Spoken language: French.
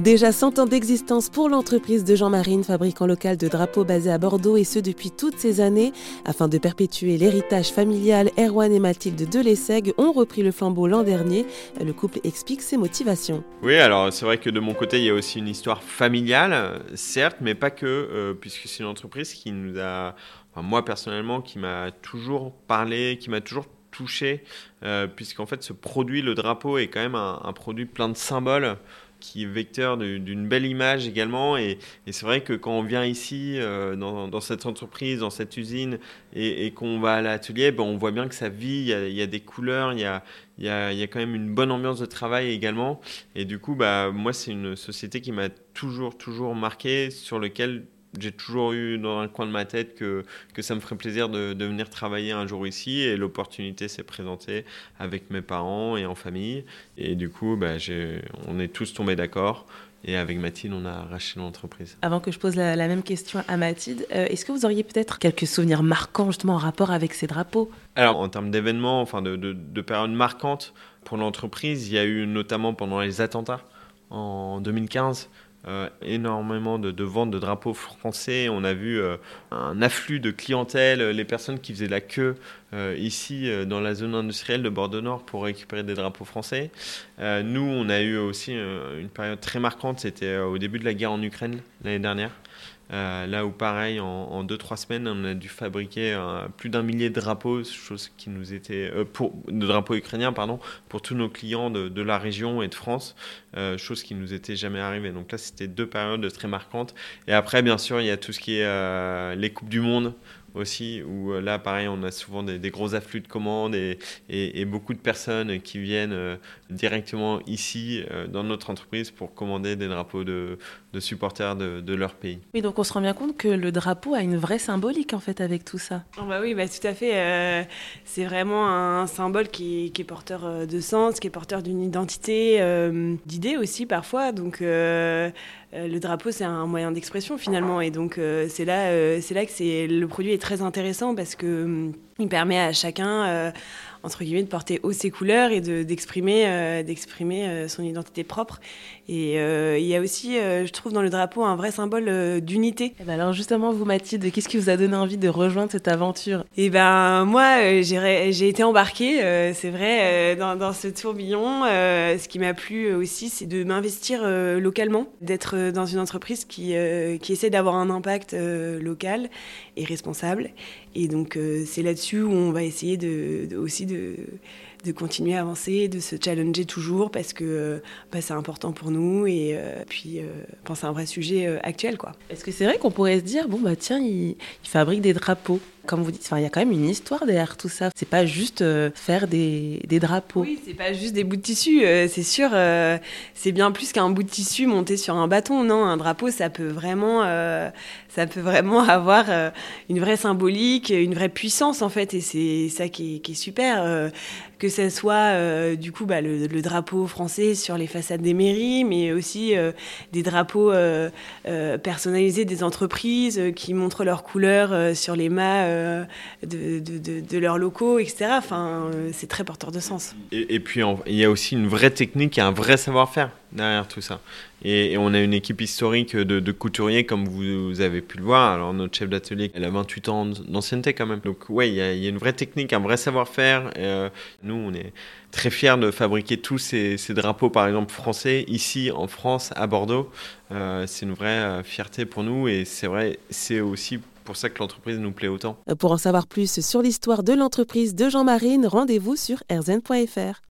Déjà 100 ans d'existence pour l'entreprise de Jean Marine, fabricant local de drapeaux basés à Bordeaux et ce depuis toutes ces années. Afin de perpétuer l'héritage familial, Erwan et Mathilde de Lessègue ont repris le flambeau l'an dernier. Le couple explique ses motivations. Oui, alors c'est vrai que de mon côté, il y a aussi une histoire familiale, certes, mais pas que, euh, puisque c'est une entreprise qui nous a, moi personnellement, qui m'a toujours parlé, qui m'a toujours touché, euh, puisqu'en fait ce produit, le drapeau, est quand même un produit plein de symboles qui est vecteur d'une belle image également. Et, c'est vrai que quand on vient ici, euh, dans, cette entreprise, dans cette usine, et, qu'on va à l'atelier, ben, on voit bien que ça vit, il y a, des couleurs, il y a, y a, quand même une bonne ambiance de travail également. Et du coup, bah, moi, c'est une société qui m'a toujours, toujours marqué, sur lequel j'ai toujours eu dans un coin de ma tête que, que ça me ferait plaisir de, de venir travailler un jour ici et l'opportunité s'est présentée avec mes parents et en famille. Et du coup, bah, on est tous tombés d'accord. Et avec Mathilde, on a racheté l'entreprise. Avant que je pose la, même question à Mathilde, euh, est-ce que vous auriez peut-être quelques souvenirs marquants justement en rapport avec ces drapeaux? Alors, en termes d'événements, enfin de, de, de périodes marquantes pour l'entreprise, il y a eu notamment pendant les attentats en 2015 euh, énormément de, ventes de drapeaux français. On a vu euh, un afflux de clientèle, les personnes qui faisaient la queue euh, ici dans la zone industrielle de Bordeaux-Nord pour récupérer des drapeaux français. nous, on a eu aussi une période très marquante, c'était au début de la guerre en Ukraine l'année dernière. Euh, là où pareil, en 2-3 semaines, on a dû fabriquer euh, plus d'un millier de drapeaux, chose qui nous était euh, pour de drapeaux ukrainiens, pardon, pour tous nos clients de, de la région et de France, chose qui nous était jamais arrivée. Donc là, c'était deux périodes très marquantes. Et après, bien sûr, il y a tout ce qui est les coupes du monde aussi, où euh, là, pareil, on a souvent des, gros afflux de commandes et, et, beaucoup de personnes qui viennent euh, directement ici, euh, dans notre entreprise, pour commander des drapeaux de, de supporters de, de, leur pays. Oui, donc on se rend bien compte que le drapeau a une vraie symbolique, en fait, avec tout ça. Oh bah oui, bah, tout à fait. c'est vraiment un symbole qui, qui, est porteur de sens, qui est porteur d'une identité, d'idées aussi, parfois. Donc, euh, le drapeau, c'est un moyen d'expression finalement. Et donc, euh, c'est là, euh, c'est là que le produit est très intéressant parce que hum, permet à chacun entre guillemets, de porter haut ses couleurs et d'exprimer euh, d'exprimer euh, son identité propre. Et euh, il y a aussi, je trouve, dans le drapeau un vrai symbole d'unité. Eh ben alors justement, vous Mathilde, qu'est-ce qui vous a donné envie de rejoindre cette aventure? Eh ben moi, j'ai été embarquée, c'est vrai, dans, dans, ce tourbillon. ce qui m'a plu aussi, c'est de m'investir localement, d'être dans une entreprise qui, qui essaie d'avoir un impact local et responsable. Et donc c'est là-dessus où on va essayer de, de aussi de de, continuer à avancer, de se challenger toujours parce que euh, bah, c'est important pour nous et euh, puis euh, c'est un vrai sujet actuel. quoi. Est-ce que c'est vrai qu'on pourrait se dire, bon, bah tiens, il fabrique des drapeaux? Comme vous dites, il y a quand même une histoire derrière tout ça. C'est pas juste faire des, des, drapeaux. Oui, c'est pas juste des bouts de tissu. c'est sûr, c'est bien plus qu'un bout de tissu monté sur un bâton. Non, un drapeau, ça peut vraiment, ça peut vraiment avoir une vraie symbolique, une vraie puissance en fait. Et c'est ça qui est, super que ce soit euh, du coup bah, le, drapeau français sur les façades des mairies, mais aussi euh, des drapeaux euh, personnalisés des entreprises qui montrent leurs couleurs sur les mâts de, de, leurs locaux, etc. Enfin, c'est très porteur de sens. Et, puis il y a aussi une vraie technique et un vrai savoir-faire derrière tout ça. Et, on a une équipe historique de, couturiers, comme vous, avez pu le voir. Alors, notre chef d'atelier, elle a 28 ans d'ancienneté quand même. Donc, ouais, il y, a une vraie technique, un vrai savoir-faire. Euh, nous, on est très fiers de fabriquer tous ces, drapeaux, par exemple, français, ici en France, à Bordeaux. Euh, c'est une vraie euh, fierté pour nous et c'est vrai, c'est aussi pour ça que l'entreprise nous plaît autant. Pour en savoir plus sur l'histoire de l'entreprise de Jean Marine, rendez-vous sur rzn.fr.